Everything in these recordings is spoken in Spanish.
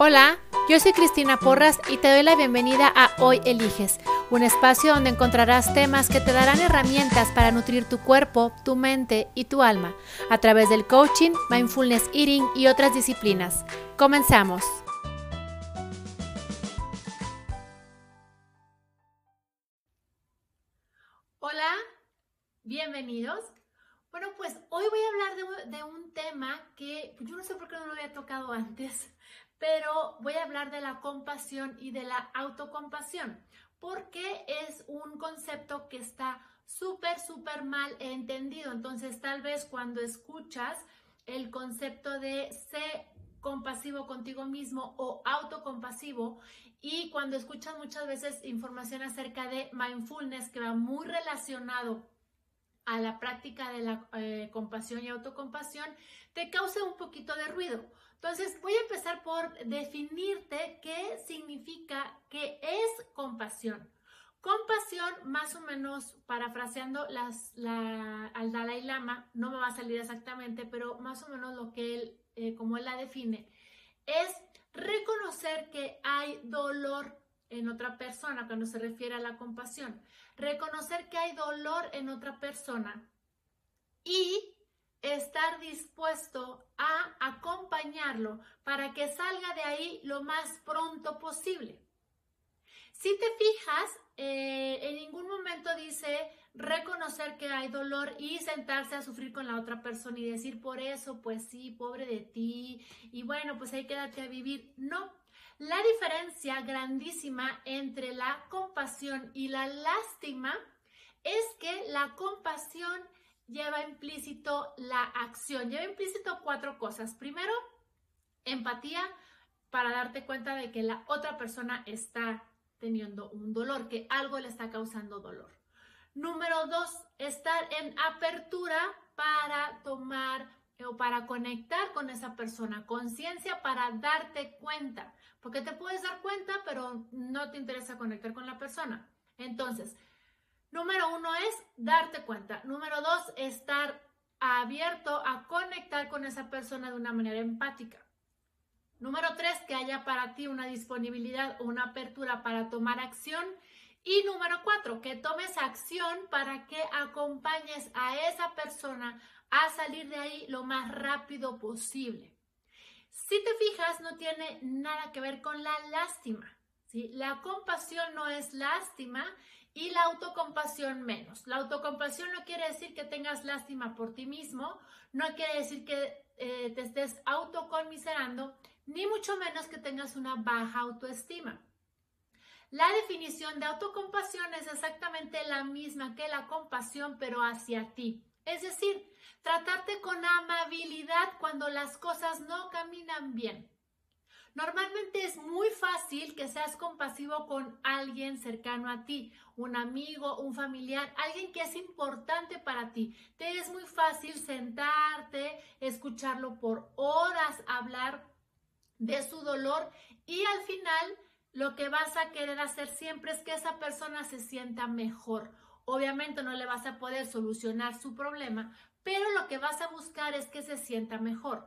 Hola, yo soy Cristina Porras y te doy la bienvenida a Hoy Eliges, un espacio donde encontrarás temas que te darán herramientas para nutrir tu cuerpo, tu mente y tu alma a través del coaching, mindfulness eating y otras disciplinas. Comenzamos. Hola, bienvenidos. Bueno, pues hoy voy a hablar de, un tema que yo no sé por qué no lo había tocado antes, pero voy a hablar de la compasión y de la autocompasión, porque es un concepto que está súper, súper mal entendido. Entonces, tal vez cuando escuchas el concepto de ser compasivo contigo mismo o autocompasivo y cuando escuchas muchas veces información acerca de mindfulness que va muy relacionado a la práctica de la eh, compasión y autocompasión, te causa un poquito de ruido. Entonces, voy a empezar por definirte qué significa que es compasión. Compasión, más o menos parafraseando las, al Dalai Lama, no me va a salir exactamente, pero más o menos lo que él, eh, como él la define, es reconocer que hay dolor en otra persona cuando se refiere a la compasión. Reconocer que hay dolor en otra persona y estar dispuesto a acompañarlo para que salga de ahí lo más pronto posible. Si te fijas, eh, en ningún momento dice reconocer que hay dolor y sentarse a sufrir con la otra persona y decir por eso, pues sí, pobre de ti, y bueno, pues ahí quédate a vivir. No, la diferencia grandísima entre la compasión y la lástima es que la compasión lleva implícito la acción, lleva implícito cuatro cosas. Primero, empatía para darte cuenta de que la otra persona está teniendo un dolor, que algo le está causando dolor. Número dos, estar en apertura para tomar o para conectar con esa persona, conciencia para darte cuenta, porque te puedes dar cuenta, pero no te interesa conectar con la persona. Entonces, Número uno es darte cuenta. Número dos, estar abierto a conectar con esa persona de una manera empática. Número tres, que haya para ti una disponibilidad o una apertura para tomar acción. Y número cuatro, que tomes acción para que acompañes a esa persona a salir de ahí lo más rápido posible. Si te fijas, no tiene nada que ver con la lástima. ¿Sí? La compasión no es lástima y la autocompasión menos. La autocompasión no quiere decir que tengas lástima por ti mismo, no quiere decir que eh, te estés autoconmiserando, ni mucho menos que tengas una baja autoestima. La definición de autocompasión es exactamente la misma que la compasión, pero hacia ti. Es decir, tratarte con amabilidad cuando las cosas no caminan bien. Normalmente es muy fácil que seas compasivo con alguien cercano a ti, un amigo, un familiar, alguien que es importante para ti. Te es muy fácil sentarte, escucharlo por horas, hablar de su dolor y al final lo que vas a querer hacer siempre es que esa persona se sienta mejor. Obviamente no le vas a poder solucionar su problema, pero lo que vas a buscar es que se sienta mejor.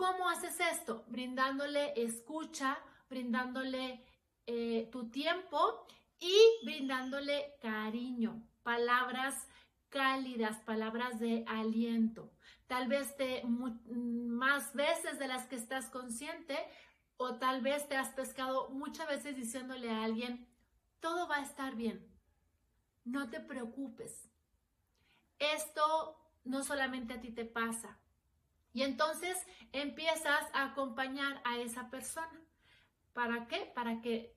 ¿Cómo haces esto? Brindándole escucha, brindándole eh, tu tiempo y brindándole cariño, palabras cálidas, palabras de aliento. Tal vez te más veces de las que estás consciente o tal vez te has pescado muchas veces diciéndole a alguien, todo va a estar bien, no te preocupes. Esto no solamente a ti te pasa, y entonces empiezas a acompañar a esa persona. ¿Para qué? Para que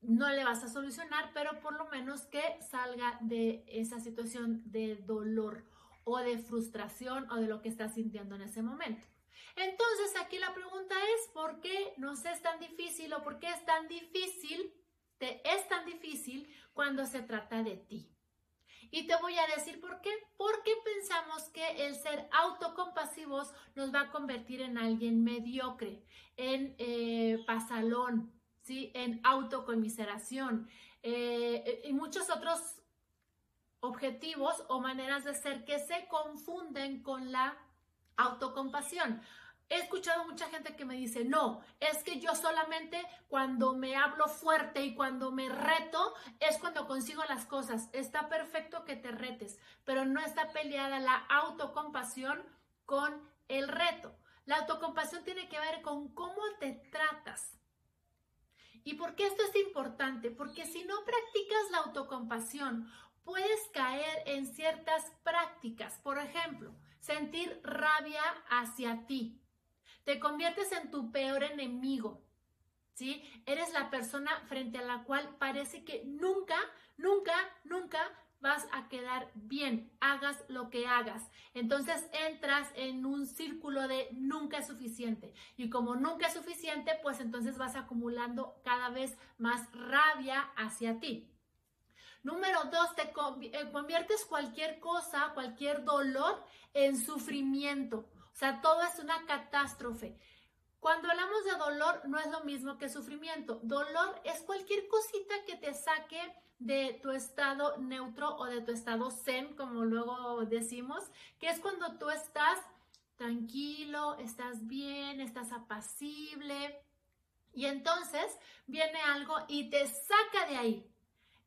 no le vas a solucionar, pero por lo menos que salga de esa situación de dolor o de frustración o de lo que está sintiendo en ese momento. Entonces aquí la pregunta es, ¿por qué nos es tan difícil o por qué es tan difícil, te es tan difícil cuando se trata de ti? Y te voy a decir por qué. Porque pensamos que el ser autocompasivos nos va a convertir en alguien mediocre, en eh, pasalón, ¿sí? en autocomiseración eh, y muchos otros objetivos o maneras de ser que se confunden con la autocompasión. He escuchado mucha gente que me dice, no, es que yo solamente cuando me hablo fuerte y cuando me reto es cuando consigo las cosas. Está perfecto que te retes, pero no está peleada la autocompasión con el reto. La autocompasión tiene que ver con cómo te tratas. ¿Y por qué esto es importante? Porque si no practicas la autocompasión, puedes caer en ciertas prácticas. Por ejemplo, sentir rabia hacia ti te conviertes en tu peor enemigo, ¿sí? Eres la persona frente a la cual parece que nunca, nunca, nunca vas a quedar bien, hagas lo que hagas. Entonces entras en un círculo de nunca es suficiente. Y como nunca es suficiente, pues entonces vas acumulando cada vez más rabia hacia ti. Número dos, te eh, conviertes cualquier cosa, cualquier dolor en sufrimiento. Sea, todo es una catástrofe. Cuando hablamos de dolor, no es lo mismo que sufrimiento. Dolor es cualquier cosita que te saque de tu estado neutro o de tu estado zen, como luego decimos, que es cuando tú estás tranquilo, estás bien, estás apacible. Y entonces viene algo y te saca de ahí.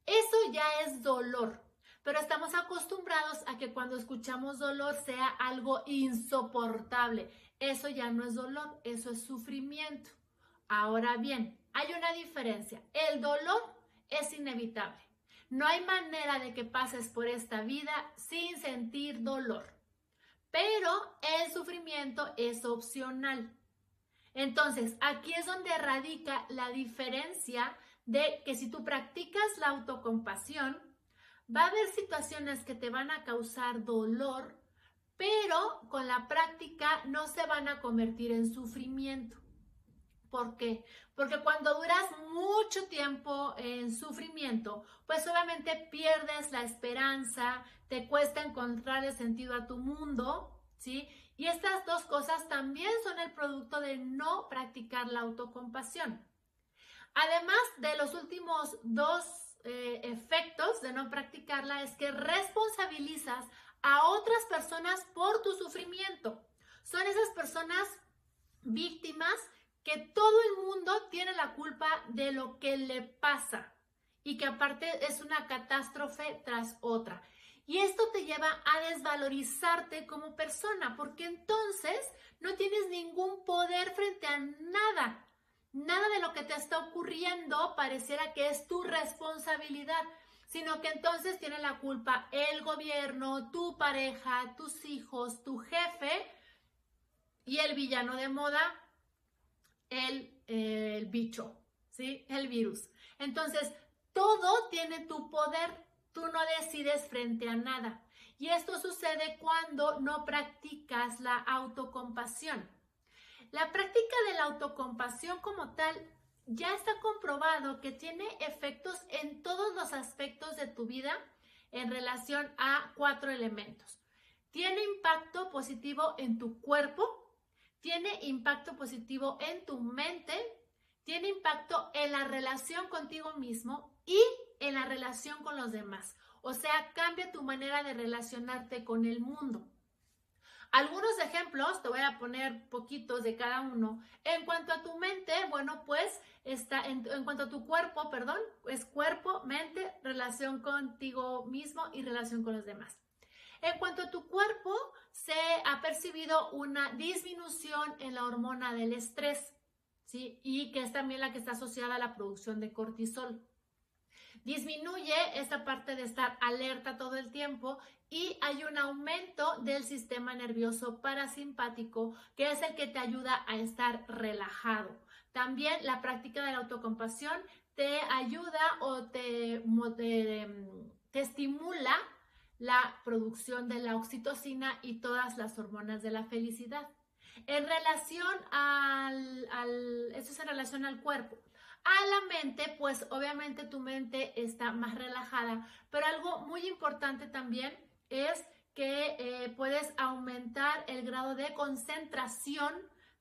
Eso ya es dolor pero estamos acostumbrados a que cuando escuchamos dolor sea algo insoportable. Eso ya no es dolor, eso es sufrimiento. Ahora bien, hay una diferencia. El dolor es inevitable. No hay manera de que pases por esta vida sin sentir dolor. Pero el sufrimiento es opcional. Entonces, aquí es donde radica la diferencia de que si tú practicas la autocompasión, Va a haber situaciones que te van a causar dolor, pero con la práctica no se van a convertir en sufrimiento. ¿Por qué? Porque cuando duras mucho tiempo en sufrimiento, pues obviamente pierdes la esperanza, te cuesta encontrar el sentido a tu mundo, ¿sí? Y estas dos cosas también son el producto de no practicar la autocompasión. Además de los últimos dos eh, efectos de no practicarla es que responsabilizas a otras personas por tu sufrimiento. Son esas personas víctimas que todo el mundo tiene la culpa de lo que le pasa y que aparte es una catástrofe tras otra. Y esto te lleva a desvalorizarte como persona, porque entonces no tienes ningún poder frente a nada. Nada de lo que te está ocurriendo pareciera que es tu responsabilidad, sino que entonces tiene la culpa el gobierno, tu pareja, tus hijos, tu jefe y el villano de moda, el, el bicho, ¿sí? El virus. Entonces, todo tiene tu poder, tú no decides frente a nada. Y esto sucede cuando no practicas la autocompasión. La práctica de la autocompasión como tal ya está comprobado que tiene efectos en todos los aspectos de tu vida en relación a cuatro elementos. Tiene impacto positivo en tu cuerpo, tiene impacto positivo en tu mente, tiene impacto en la relación contigo mismo y en la relación con los demás. O sea, cambia tu manera de relacionarte con el mundo. Algunos ejemplos, te voy a poner poquitos de cada uno. En cuanto a tu mente, bueno, pues está en, cuanto a tu cuerpo, perdón, es cuerpo, mente, relación contigo mismo y relación con los demás. En cuanto a tu cuerpo, se ha percibido una disminución en la hormona del estrés, ¿sí? Y que es también la que está asociada a la producción de cortisol. Disminuye esta parte de estar alerta todo el tiempo y hay un aumento del sistema nervioso parasimpático, que es el que te ayuda a estar relajado. También la práctica de la autocompasión te ayuda o te, te, estimula la producción de la oxitocina y todas las hormonas de la felicidad. En relación al, al, eso es en relación al cuerpo. A la mente, pues obviamente tu mente está más relajada, pero algo muy importante también es que eh, puedes aumentar el grado de concentración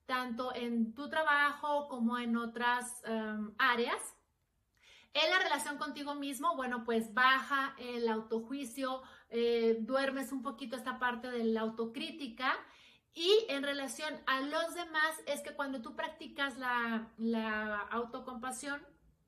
tanto en tu trabajo como en otras em, áreas. En la relación contigo mismo, bueno, pues baja el autojuicio, eh, duermes un poquito esta parte de la autocrítica Y en relación a los demás, es que cuando tú practicas la, autocompasión,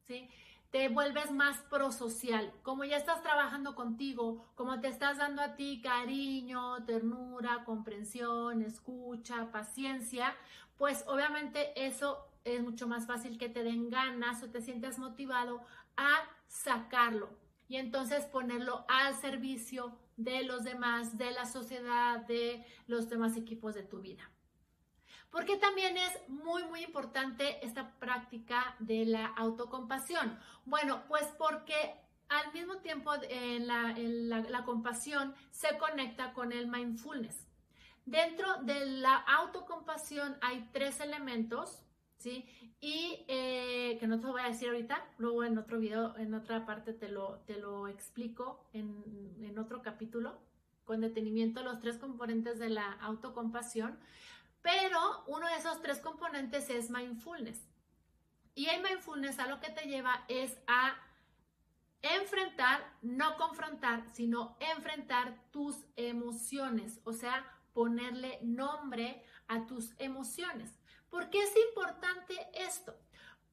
¿sí? te vuelves más prosocial. Como ya estás trabajando contigo, como te estás dando a ti cariño, ternura, comprensión, escucha, paciencia, pues obviamente eso es mucho más fácil que te den ganas o te sientas motivado a sacarlo y entonces ponerlo al servicio de los demás, de la sociedad, de los demás equipos de tu vida. Porque también es muy, muy importante esta práctica de la autocompasión. Bueno, pues porque al mismo tiempo en la, compasión se conecta con el mindfulness. Dentro de la autocompasión hay tres elementos, ¿sí? Y eh, que no te voy a decir ahorita, luego en otro video, en otra parte te lo, te lo explico en, en otro capítulo con detenimiento los tres componentes de la autocompasión. Pero uno de esos tres componentes es mindfulness. Y el mindfulness a lo que te lleva es a enfrentar, no confrontar, sino enfrentar tus emociones, o sea, ponerle nombre a tus emociones. ¿Por qué es importante esto?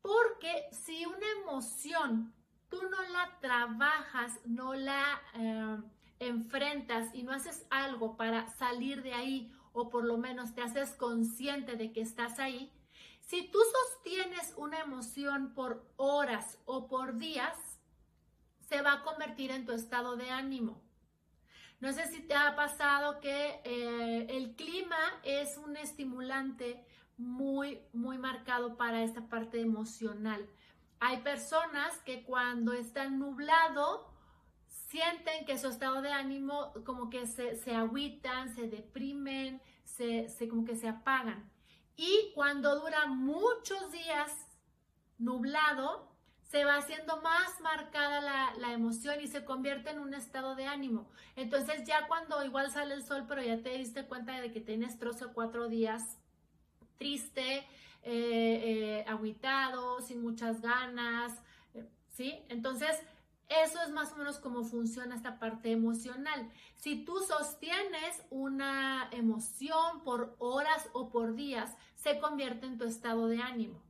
Porque si una emoción tú no la trabajas, no la eh, enfrentas y no haces algo para salir de ahí o por lo menos te haces consciente de que estás ahí, si tú sostienes una emoción por horas o por días, se va a convertir en tu estado de ánimo. No sé si te ha pasado que eh, el clima es un estimulante muy, muy marcado para esta parte emocional. Hay personas que cuando está nublado sienten que su estado de ánimo como que se, se agüitan, se deprimen, se, como que se apagan. Y cuando dura muchos días nublado, se va haciendo más marcada la, la, emoción y se convierte en un estado de ánimo. Entonces ya cuando igual sale el sol, pero ya te diste cuenta de que tienes trozo o cuatro días triste, eh, eh aguitado, sin muchas ganas, eh, ¿sí? Entonces eso es más o menos cómo funciona esta parte emocional. Si tú sostienes una emoción por horas o por días, se convierte en tu estado de ánimo.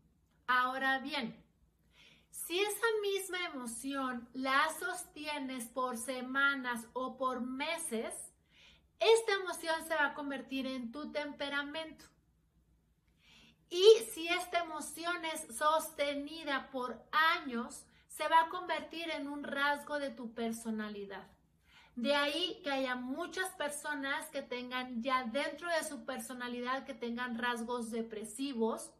Ahora bien, si esa misma emoción la sostienes por semanas o por meses, esta emoción se va a convertir en tu temperamento. Y si esta emoción es sostenida por años, se va a convertir en un rasgo de tu personalidad. De ahí que haya muchas personas que tengan ya dentro de su personalidad, que tengan rasgos depresivos,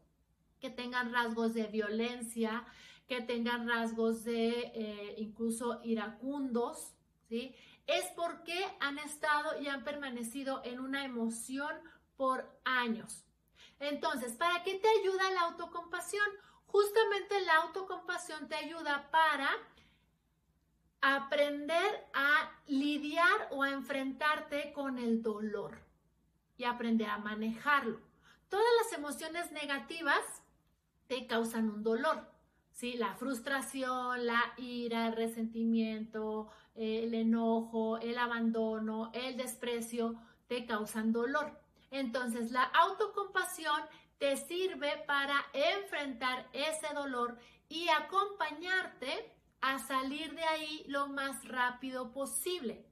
que tengan rasgos de violencia, que tengan rasgos de eh, incluso iracundos, ¿sí? Es porque han estado y han permanecido en una emoción por años. Entonces, ¿para qué te ayuda la autocompasión? Justamente la autocompasión te ayuda para aprender a lidiar o a enfrentarte con el dolor y aprender a manejarlo. Todas las emociones negativas te causan un dolor, ¿sí? La frustración, la ira, el resentimiento, el enojo, el abandono, el desprecio, te causan dolor. Entonces, la autocompasión te sirve para enfrentar ese dolor y acompañarte a salir de ahí lo más rápido posible.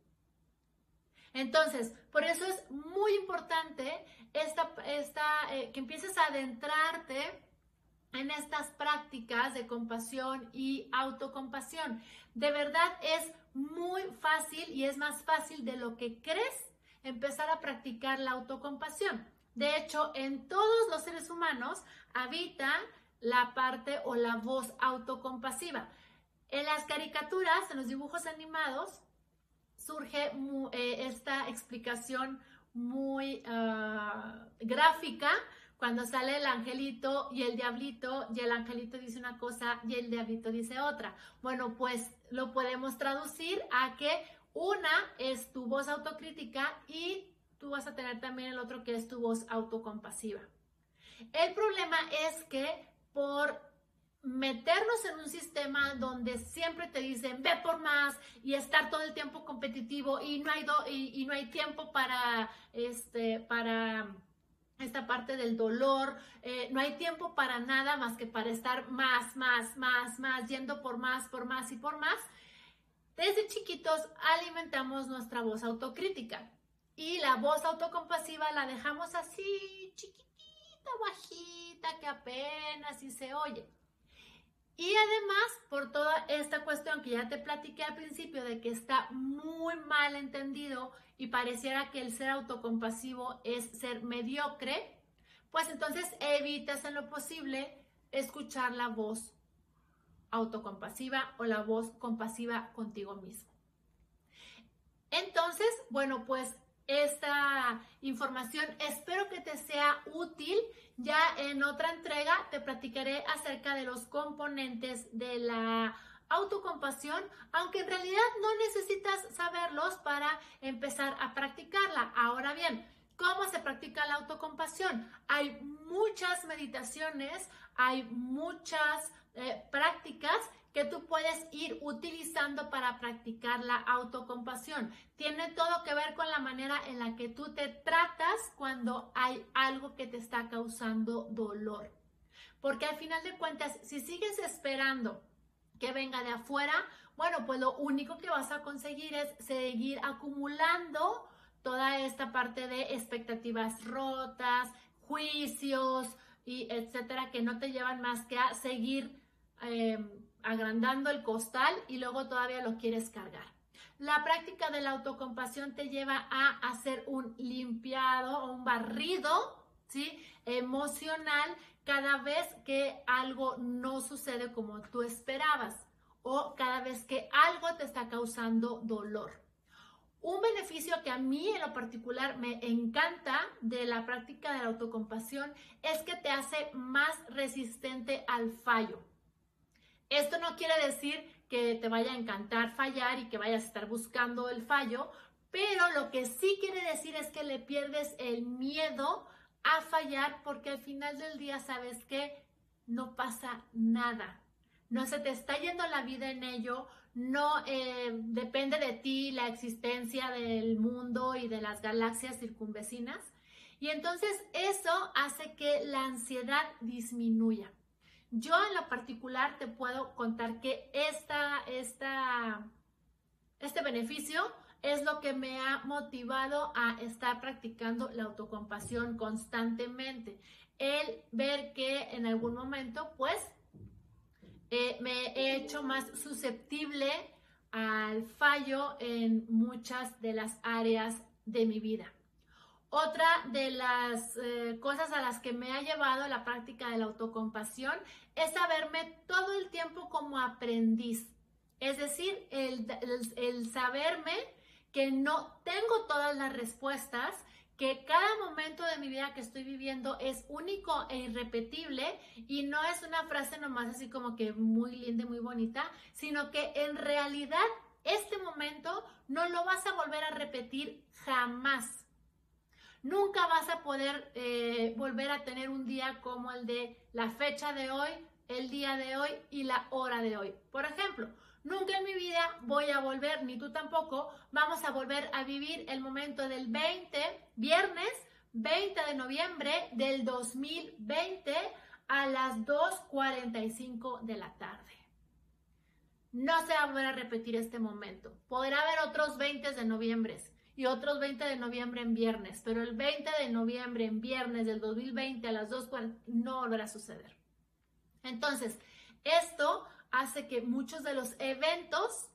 Entonces, por eso es muy importante eh, que empieces a adentrarte en estas prácticas de compasión y autocompasión. De verdad es muy fácil y es más fácil de lo que crees empezar a practicar la autocompasión. De hecho, en todos los seres humanos habita la parte o la voz autocompasiva. En las caricaturas, en los dibujos animados, surge eh, esta explicación muy ah, gráfica cuando sale el angelito y el diablito y el angelito dice una cosa y el diablito dice otra. Bueno, pues lo podemos traducir a que una es tu voz autocrítica y tú vas a tener también el otro que es tu voz autocompasiva. El problema es que por meternos en un sistema donde siempre te dicen ve por más y estar todo el tiempo competitivo y no hay, y, no hay tiempo para, este, para esta parte del dolor, eh, no hay tiempo para nada más que para estar más, más, más, más, yendo por más, por más y por más. Desde chiquitos alimentamos nuestra voz autocrítica y la voz autocompasiva la dejamos así, chiquitita, bajita, que apenas si se oye. Y además, por toda esta cuestión que ya te platiqué al principio de que está muy mal entendido y pareciera que el ser autocompasivo es ser mediocre, pues entonces evitas en lo posible escuchar la voz autocompasiva o la voz compasiva contigo mismo. Entonces, bueno, pues esta información espero que te sea útil. Ya en otra entrega te platicaré acerca de los componentes de la autocompasión, aunque en realidad no necesitas saberlos para empezar a practicarla. Ahora bien, ¿cómo se practica la autocompasión? Hay muchas meditaciones, hay muchas eh, prácticas que tú puedes ir utilizando para practicar la autocompasión. Tiene todo que ver con la manera en la que tú te tratas cuando hay algo que te está causando dolor. Porque al final de cuentas, si sigues esperando que venga de afuera, bueno, pues lo único que vas a conseguir es seguir acumulando toda esta parte de expectativas rotas, juicios y etcétera, que no te llevan más que a seguir em, agrandando el costal y luego todavía lo quieres cargar. La práctica de la autocompasión te lleva a hacer un limpiado o un barrido, ¿sí? Emocional cada vez que algo no sucede como tú esperabas o cada vez que algo te está causando dolor. Un beneficio que a mí en lo particular me encanta de la práctica de la autocompasión es que te hace más resistente al fallo. Esto no quiere decir que te vaya a encantar fallar y que vayas a estar buscando el fallo, pero lo que sí quiere decir es que le pierdes el miedo a fallar porque al final del día sabes que no pasa nada. No se te está yendo la vida en ello, no eh, depende de ti la existencia del mundo y de las galaxias circunvecinas. Y entonces eso hace que la ansiedad disminuya. Yo en lo particular te puedo contar que esta, esta, este beneficio es lo que me ha motivado a estar practicando la autocompasión constantemente. El ver que en algún momento, pues, eh, me he hecho más susceptible al fallo en muchas de las áreas de mi vida. Otra de las eh, cosas a las que me ha llevado la práctica de la autocompasión es saberme todo el tiempo como aprendiz. Es decir, el, saberme que no tengo todas las respuestas, que cada momento de mi vida que estoy viviendo es único e irrepetible y no es una frase nomás así como que muy linda muy bonita, sino que en realidad este momento no lo vas a volver a repetir jamás. Nunca vas a poder eh, volver a tener un día como el de la fecha de hoy, el día de hoy y la hora de hoy. Por ejemplo, nunca en mi vida voy a volver, ni tú tampoco, vamos a volver a vivir el momento del 20, viernes 20 de noviembre del 2020 a las 2.45 de la tarde. No se va a volver a repetir este momento. Podrá haber otros 20 de noviembre, y otros 20 de noviembre en viernes, pero el 20 de noviembre en viernes del 2020 a las 2.40 no volverá a suceder. Entonces, esto hace que muchos de los eventos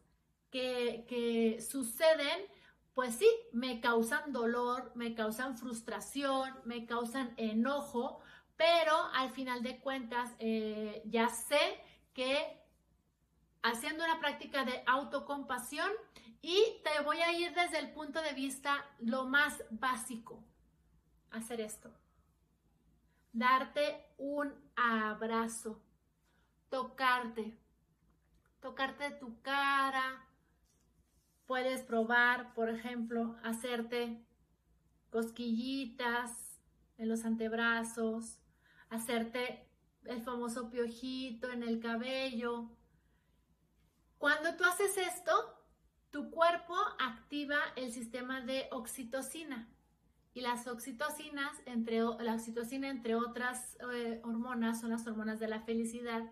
que, que suceden, pues sí, me causan dolor, me causan frustración, me causan enojo, pero al final de cuentas eh, ya sé que haciendo una práctica de autocompasión y te voy a ir desde el punto de vista lo más básico. Hacer esto. Darte un abrazo. Tocarte. Tocarte tu cara. Puedes probar, por ejemplo, hacerte cosquillitas en los antebrazos, hacerte el famoso piojito en el cabello. Cuando tú haces esto, tu cuerpo activa el sistema de oxitocina. y las oxitocinas, entre, la oxitocina entre otras eh, hormonas, son las hormonas de la felicidad.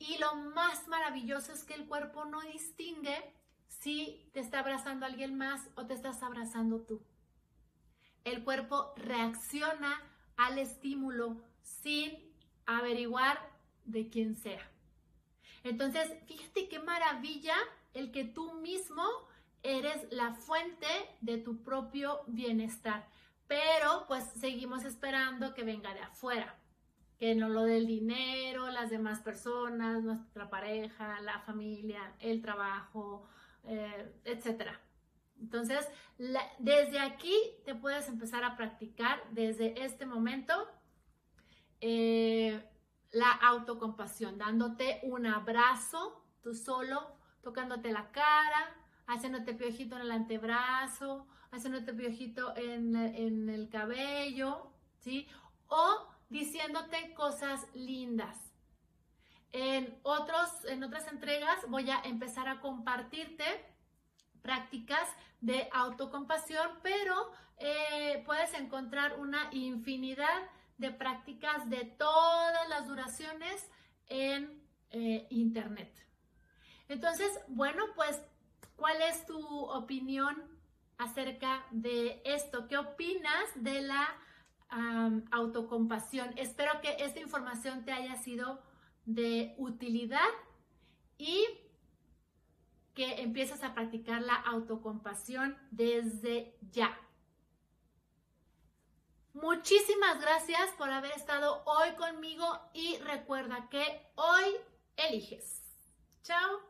Y lo más maravilloso es que el cuerpo no distingue si te está abrazando alguien más o te estás abrazando tú. El cuerpo reacciona al estímulo sin averiguar de quién sea. Entonces, fíjate qué maravilla el que tú mismo eres la fuente de tu propio bienestar. Pero pues seguimos esperando que venga de afuera, que no lo del dinero, las demás personas, nuestra pareja, la familia, el trabajo, eh, etc. Entonces, desde aquí te puedes empezar a practicar desde este momento eh, la autocompasión, dándote un abrazo tú solo, tocándote la cara, haciéndote piojito en el antebrazo, haciéndote piojito en, en el cabello, ¿sí? O diciéndote cosas lindas. En, otros, en otras entregas voy a empezar a compartirte prácticas de autocompasión, pero eh, puedes encontrar una infinidad de prácticas de todas las duraciones en eh, Internet. Entonces, bueno, pues, ¿cuál es tu opinión acerca de esto? ¿Qué opinas de la autocompasión? Espero que esta información te haya sido de utilidad y que empieces a practicar la autocompasión desde ya. Muchísimas gracias por haber estado hoy conmigo y recuerda que hoy eliges. Chao.